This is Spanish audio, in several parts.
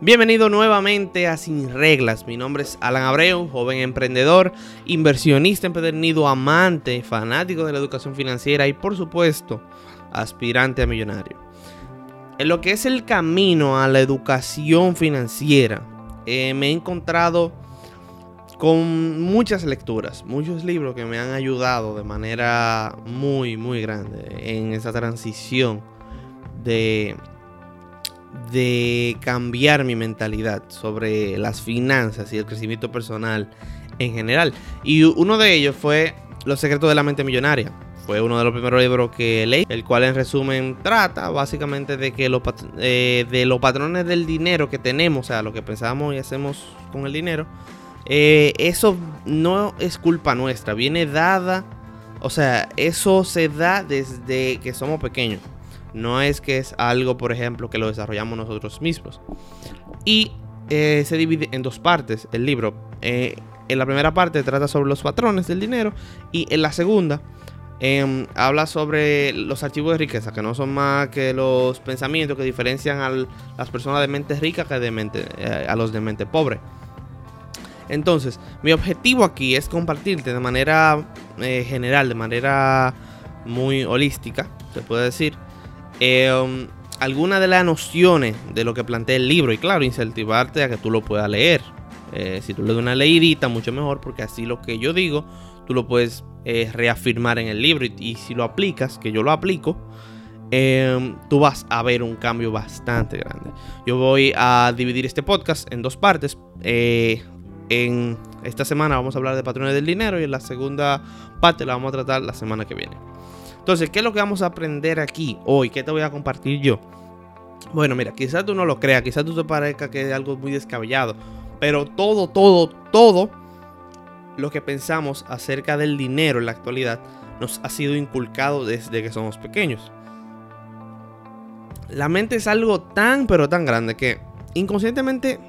Bienvenido nuevamente a Sin Reglas. Mi nombre es Alan Abreu, joven emprendedor, inversionista empedernido, amante, fanático de la educación financiera y por supuesto aspirante a millonario. En lo que es el camino a la educación financiera, eh, me he encontrado con muchas lecturas, muchos libros que me han ayudado de manera muy, muy grande en esa transición de de cambiar mi mentalidad sobre las finanzas y el crecimiento personal en general. Y uno de ellos fue Los secretos de la mente millonaria. Fue uno de los primeros libros que leí, el cual en resumen trata básicamente de que los, eh, de los patrones del dinero que tenemos, o sea, lo que pensamos y hacemos con el dinero, eh, eso no es culpa nuestra, viene dada, o sea, eso se da desde que somos pequeños. No es que es algo, por ejemplo, que lo desarrollamos nosotros mismos. Y eh, se divide en dos partes el libro. Eh, en la primera parte trata sobre los patrones del dinero y en la segunda em, habla sobre los archivos de riqueza, que no son más que los pensamientos que diferencian a las personas de mente rica que de eh, a los de mente pobre. Entonces, mi objetivo aquí es compartirte de manera general, de manera muy holística, se puede decir, eh, algunas de las nociones de lo que plantea el libro y claro, incentivarte a que tú lo puedas leer. Eh, si tú le das una leidita, mucho mejor, porque así lo que yo digo, tú lo puedes eh, reafirmar en el libro y, si lo aplicas, que yo lo aplico, em, tú vas a ver un cambio bastante grande. Yo voy a dividir este podcast en dos partes. en esta semana vamos a hablar de patrones del dinero y en la segunda parte la vamos a tratar la semana que viene. Entonces, ¿qué es lo que vamos a aprender aquí hoy? ¿Qué te voy a compartir yo? Bueno, mira, quizás tú no lo creas, quizás tú te parezca que es algo muy descabellado, pero todo, todo, todo lo que pensamos acerca del dinero en la actualidad nos ha sido inculcado desde que somos pequeños. La mente es algo tan, pero tan grande que inconscientemente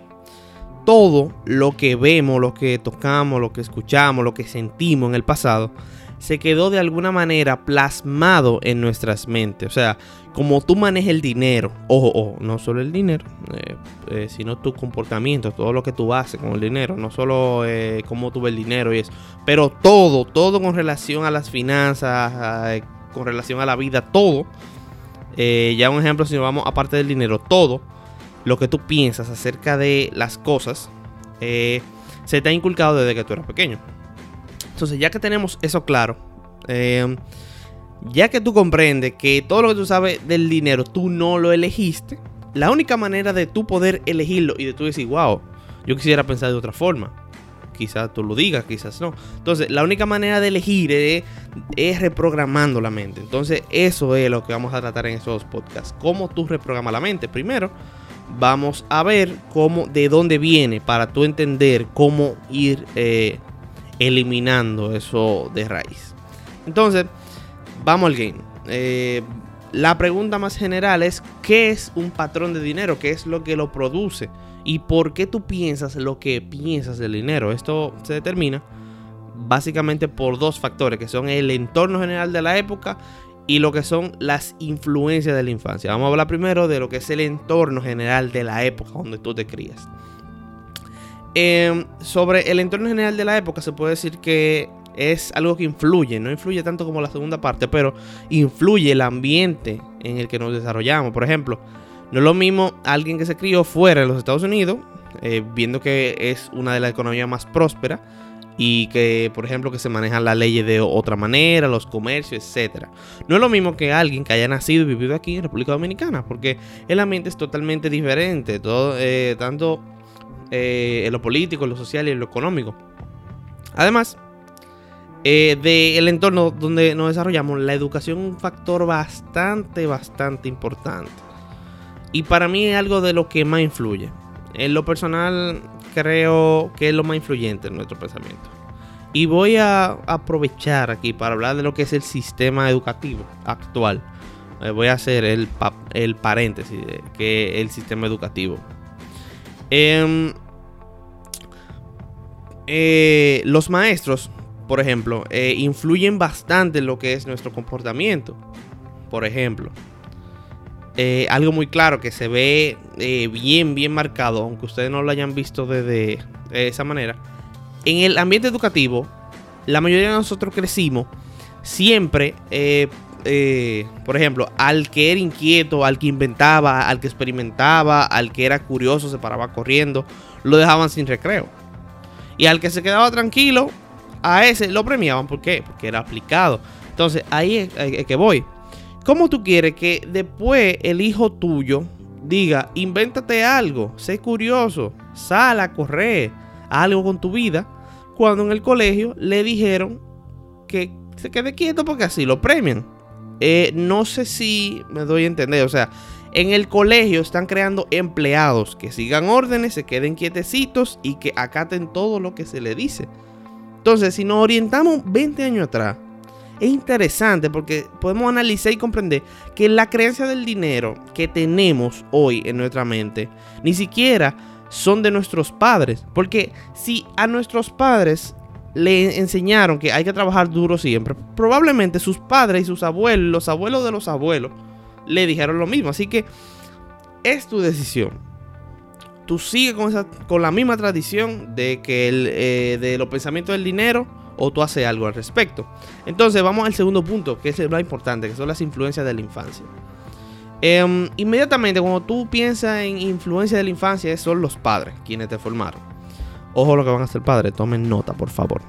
todo lo que vemos, lo que tocamos, lo que escuchamos, lo que sentimos en el pasado, se quedó de alguna manera plasmado en nuestras mentes. O sea, como tú manejas el dinero, ojo, ojo, no solo el dinero, eh, eh, sino tu comportamiento, todo lo que tú haces con el dinero, no solo eh, cómo tú ves el dinero y eso, pero todo, todo con relación a las finanzas, con relación a la vida, todo. ya un ejemplo, si nos vamos aparte del dinero, todo lo que tú piensas acerca de las cosas se te ha inculcado desde que tú eras pequeño. Entonces, ya que tenemos eso claro, em, ya que tú comprendes que todo lo que tú sabes del dinero tú no lo elegiste, la única manera de tú poder elegirlo y de tú decir, wow, yo quisiera pensar de otra forma. Quizás tú lo digas, quizás no. Entonces, la única manera de elegir es, reprogramando la mente. Entonces, eso es lo que vamos a tratar en estos podcasts. Cómo tú reprogramas la mente. Primero, vamos a ver cómo, de dónde viene para tú entender cómo ir eh, eliminando eso de raíz. Entonces, vamos al game. Eh, la pregunta más general es, ¿qué es un patrón de dinero? ¿Qué es lo que lo produce? ¿Y por qué tú piensas lo que piensas del dinero? Esto se determina básicamente por dos factores, que son el entorno general de la época y lo que son las influencias de la infancia. Vamos a hablar primero de lo que es el entorno general de la época donde tú te crías. Em, sobre el entorno general de la época se puede decir que es algo que influye, no influye tanto como la segunda parte, pero influye el ambiente en el que nos desarrollamos. Por ejemplo, no es lo mismo alguien que se crió fuera de los Estados Unidos, eh, viendo que es una de las economías más prósperas y que, por ejemplo, que se manejan las leyes de otra manera, los comercios, etc. No es lo mismo que alguien que haya nacido y vivido aquí en República Dominicana, porque el ambiente es totalmente diferente, todo, eh, tanto eh, en lo político, en lo social y en lo económico. Además, eh, del entorno donde nos desarrollamos, la educación es un factor bastante, bastante importante. Y para mí es algo de lo que más influye. En lo personal, creo que es lo más influyente en nuestro pensamiento. Y voy a aprovechar aquí para hablar de lo que es el sistema educativo actual. Eh, voy a hacer el, el paréntesis de que el sistema educativo. Em, eh, los maestros, por ejemplo, eh, influyen bastante en lo que es nuestro comportamiento. Por ejemplo, eh, algo muy claro que se ve bien, bien marcado, aunque ustedes no lo hayan visto de, de, esa manera. En el ambiente educativo, la mayoría de nosotros crecimos siempre, eh, por ejemplo, al que era inquieto, al que inventaba, al que experimentaba, al que era curioso, se paraba corriendo, lo dejaban sin recreo. Y al que se quedaba tranquilo, a ese lo premiaban. ¿Por qué? Porque era aplicado. Entonces, ahí es que voy. ¿Cómo tú quieres que después el hijo tuyo diga, invéntate algo, sé curioso, sal a correr, algo con tu vida, cuando en el colegio le dijeron que se quede quieto porque así lo premian? Eh, no sé si me doy a entender, o sea, en el colegio están creando empleados que sigan órdenes, se queden quietecitos y que acaten todo lo que se le dice. Entonces, si nos orientamos 20 años atrás, es interesante porque podemos analizar y comprender que la creencia del dinero que tenemos hoy en nuestra mente ni siquiera son de nuestros padres. Porque si a nuestros padres le enseñaron que hay que trabajar duro siempre, probablemente sus padres y sus abuelos, los abuelos de los abuelos, le dijeron lo mismo. Así que es tu decisión. Tú sigues con, con la misma tradición de que el, eh, de los pensamientos del dinero o tú haces algo al respecto. Entonces vamos al segundo punto, que es el más importante, que son las influencias de la infancia. Em, inmediatamente cuando tú piensas en influencia de la infancia, son los padres quienes te formaron. Ojo lo que van a hacer padres, tomen nota por favor.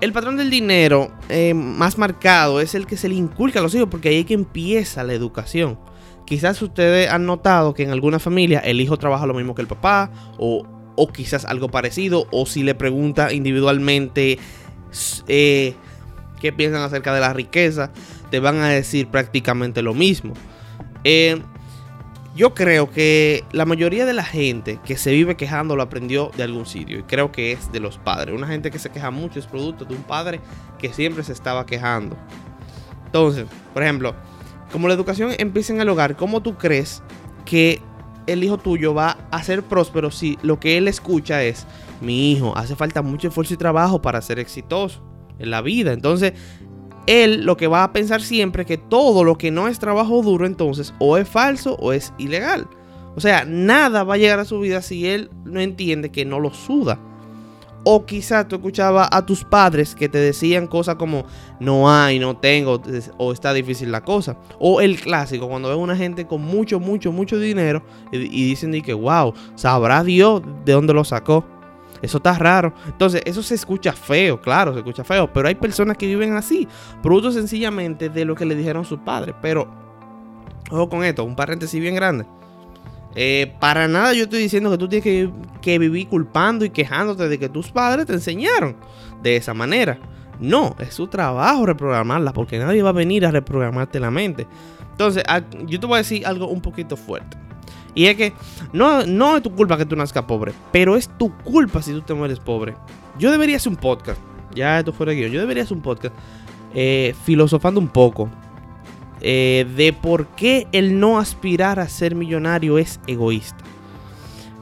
El patrón del dinero em, más marcado es el que se le inculca a los hijos porque ahí es que empieza la educación. Quizás ustedes han notado que en alguna familia el hijo trabaja lo mismo que el papá o o quizás algo parecido, o si le pregunta individualmente eh, qué piensan acerca de la riqueza, te van a decir prácticamente lo mismo. Eh, yo creo que la mayoría de la gente que se vive quejando lo aprendió de algún sitio y creo que es de los padres. Una gente que se queja mucho es producto de un padre que siempre se estaba quejando. Entonces, por ejemplo, como la educación empieza en el hogar, ¿cómo tú crees que el hijo tuyo va a ser próspero si lo que él escucha es, mi hijo, hace falta mucho esfuerzo y trabajo para ser exitoso en la vida. Entonces, él lo que va a pensar siempre es que todo lo que no es trabajo duro, entonces, o es falso o es ilegal. O sea, nada va a llegar a su vida si él no entiende que no lo suda. O quizás tú escuchabas a tus padres que te decían cosas como no hay, no tengo, o está difícil la cosa. O el clásico, cuando ves una gente con mucho, mucho, mucho dinero y, dicen que, wow, sabrá Dios de dónde lo sacó. Eso está raro. Entonces, eso se escucha feo, claro, se escucha feo. Pero hay personas que viven así, producto sencillamente de lo que le dijeron sus padres. Pero, ojo con esto, un paréntesis bien grande. Eh, para nada yo estoy diciendo que tú tienes que, vivir culpando y quejándote de que tus padres te enseñaron de esa manera. No, es su trabajo reprogramarla porque nadie va a venir a reprogramarte la mente. Entonces, yo te voy a decir algo un poquito fuerte. Y es que no, no es tu culpa que tú nazcas pobre, pero es tu culpa si tú te mueres pobre. Yo debería hacer un podcast, ya esto fuera guion, yo debería hacer un podcast eh, filosofando un poco eh, de por qué el no aspirar a ser millonario es egoísta.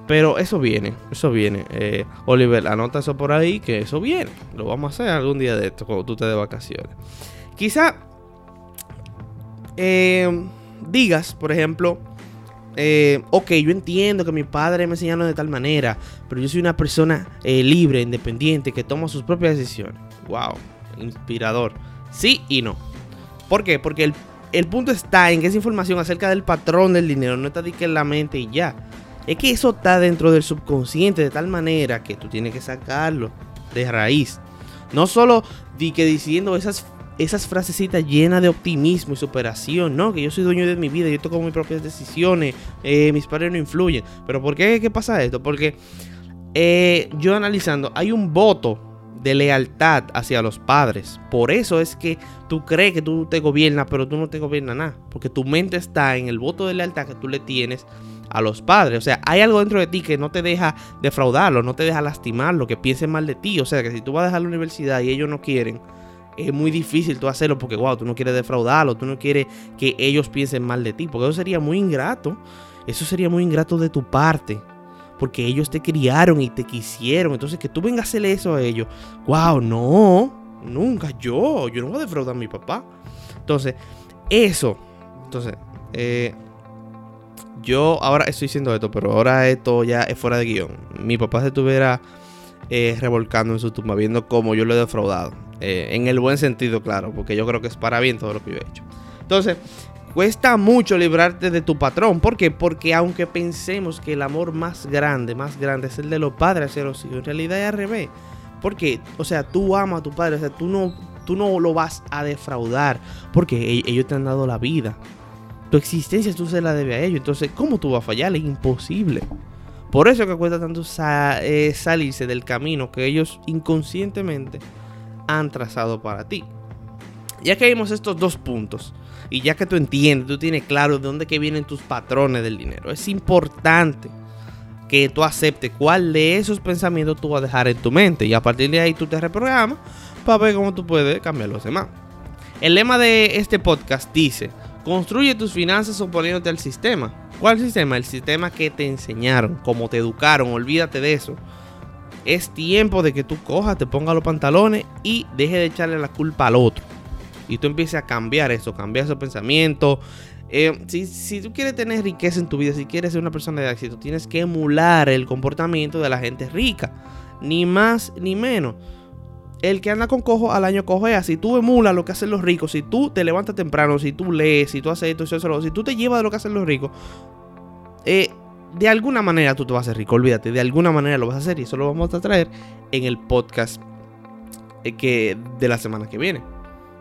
Pero eso viene, eso viene. Eh, Oliver, anota eso por ahí, que eso viene. Lo vamos a hacer algún día de esto, cuando tú te de vacaciones. Quizá eh, digas, por ejemplo, ok, yo entiendo que mi padre me enseñaron de tal manera, pero yo soy una persona libre, independiente, que toma sus propias decisiones. Wow, inspirador. Sí y no. ¿Por qué? Porque el el punto está en que esa información acerca del patrón del dinero no está en la mente y ya. Es que eso está dentro del subconsciente de tal manera que tú tienes que sacarlo de raíz. No solo di que diciendo esas, esas frasecitas llenas de optimismo y superación, no, que yo soy dueño de mi vida, yo toco mis propias decisiones, eh, mis padres no influyen. Pero ¿por qué, qué pasa esto? Porque eh, yo analizando, hay un voto de lealtad hacia los padres. Por eso es que tú crees que tú te gobiernas, pero tú no te gobiernas nada. Porque tu mente está en el voto de lealtad que tú le tienes a los padres. O sea, hay algo dentro de ti que no te deja defraudarlo, no te deja lastimarlo, que piensen mal de ti. O sea, que si tú vas a dejar la universidad y ellos no quieren, es muy difícil tú hacerlo porque, wow, tú no quieres defraudarlo, tú no quieres que ellos piensen mal de ti. Porque eso sería muy ingrato. Eso sería muy ingrato de tu parte porque ellos te criaron y te quisieron. Entonces, que tú vengas a hacerle eso a ellos, wow, no, nunca yo, yo no voy a defraudar a mi papá. Entonces, eso, entonces, Eh, yo ahora estoy diciendo esto, pero ahora esto ya es fuera de guion. Mi papá se estuviera eh, revolcando en su tumba, viendo cómo yo lo he defraudado. Eh, en el buen sentido, claro, porque yo creo que es para bien todo lo que yo he hecho. Entonces, cuesta mucho librarte de tu patrón. ¿Por qué? Porque aunque pensemos que el amor más grande, más grande es el de los padres hacia los hijos, en realidad es al revés. Porque, o sea, tú amas a tu padre, o sea, tú no, tú no lo vas a defraudar, porque e-, ellos te han dado la vida. Tu existencia tú se la debes a ellos. Entonces, ¿cómo tú vas a fallar? Es imposible. Por eso que cuesta tanto eh, salirse del camino que ellos inconscientemente han trazado para ti. Ya que vimos estos dos puntos, y ya que tú entiendes, tú tienes claro de dónde que vienen tus patrones del dinero, es importante que tú aceptes cuál de esos pensamientos tú vas a dejar en tu mente y a partir de ahí tú te reprogramas para ver cómo tú puedes cambiar los demás. El lema de este podcast dice, construye tus finanzas oponiéndote al sistema. ¿Cuál sistema? El sistema que te enseñaron, como te educaron, olvídate de eso. Es tiempo de que tú cojas, te pongas los pantalones y deje de echarle la culpa al otro. Y tú empieces a cambiar eso, cambiar esos pensamientos. Eh, si, si, tú quieres tener riqueza en tu vida, si quieres ser una persona de éxito, tienes que emular el comportamiento de la gente rica. Ni más ni menos el que anda con cojo al año cojea. Si tú emulas lo que hacen los ricos, si tú te levantas temprano, si tú lees, si tú haces esto, eso, si tú te llevas de lo que hacen los ricos, eh, de alguna manera tú te vas a hacer rico. Olvídate, de alguna manera lo vas a hacer y eso lo vamos a traer en el podcast eh, que, de la semana que viene.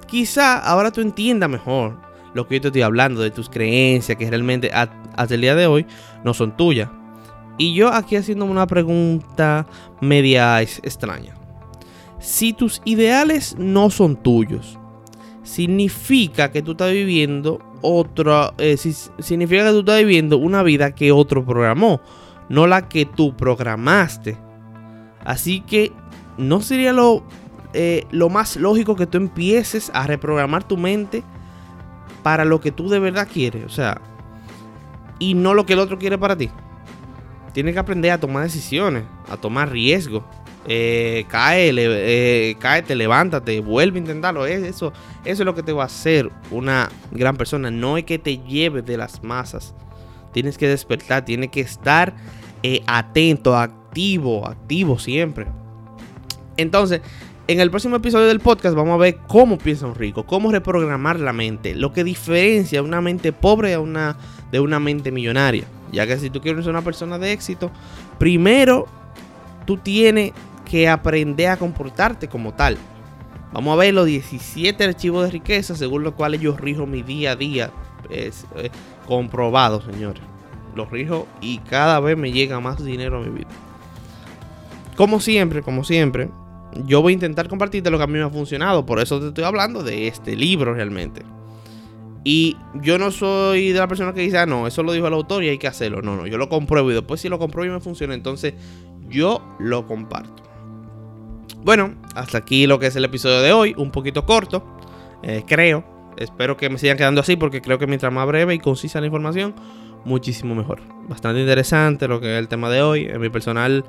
Quizá ahora tú entiendas mejor lo que yo te estoy hablando, de tus creencias, que realmente hasta el día de hoy no son tuyas. Y yo aquí haciéndome una pregunta media extraña. Si tus ideales no son tuyos, significa que tú estás viviendo otra. Eh, significa que tú estás viviendo una vida que otro programó, no la que tú programaste. Así que no sería lo, eh, lo más lógico que tú empieces a reprogramar tu mente para lo que tú de verdad quieres. O sea, y no lo que el otro quiere para ti. Tienes que aprender a tomar decisiones, a tomar riesgos eh, cae, eh, cáete, levántate, vuelve a intentarlo. Eso, eso es lo que te va a hacer una gran persona. No es que te lleves de las masas. Tienes que despertar, tienes que estar eh, atento, activo, activo siempre. Entonces, en el próximo episodio del podcast vamos a ver cómo piensa un rico, cómo reprogramar la mente, lo que diferencia una mente pobre a una, de una mente millonaria. Ya que si tú quieres ser una persona de éxito, primero tú tienes que aprender a comportarte como tal. Vamos a ver los 17 archivos de riqueza según los cuales yo rijo mi día a día. Eh, comprobado, señores. Los rijo y cada vez me llega más dinero a mi vida. Como siempre, como siempre, yo voy a intentar compartirte lo que a mí me ha funcionado. Por eso te estoy hablando de este libro realmente. Y yo no soy de la persona que dice, ah, no, eso lo dijo el autor y hay que hacerlo. No, no, yo lo compruebo y después si lo compruebo y me funciona, entonces yo lo comparto. Bueno, hasta aquí lo que es el episodio de hoy, un poquito corto, eh, creo. Espero que me sigan quedando así porque creo que mientras más breve y concisa la información, muchísimo mejor. Bastante interesante lo que es el tema de hoy. En mi personal,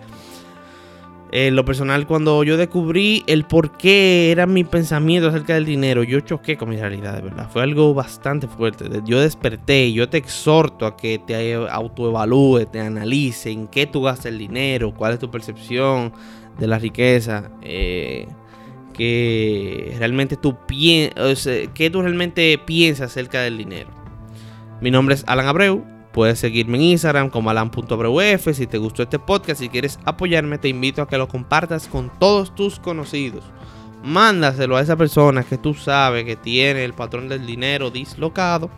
en lo personal, cuando yo descubrí el por qué era mi pensamiento acerca del dinero, yo choqué con mi realidad, de verdad. Fue algo bastante fuerte. Yo desperté yo te exhorto a que te autoevalúes, te analice en qué tú gastas el dinero, cuál es tu percepción de la riqueza, eh, que realmente tú piensas, que tú realmente piensas acerca del dinero. Mi nombre es Alan Abreu. Puedes seguirme en Instagram como alan.abreuf. Si te gustó este podcast, si quieres apoyarme, te invito a que lo compartas con todos tus conocidos. Mándaselo a esa persona que tú sabes que tiene el patrón del dinero dislocado,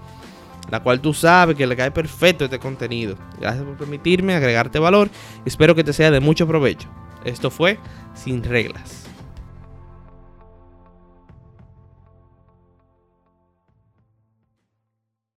la cual tú sabes que le cae perfecto este contenido. Gracias por permitirme agregarte valor. Espero que te sea de mucho provecho. Esto fue Sin Reglas.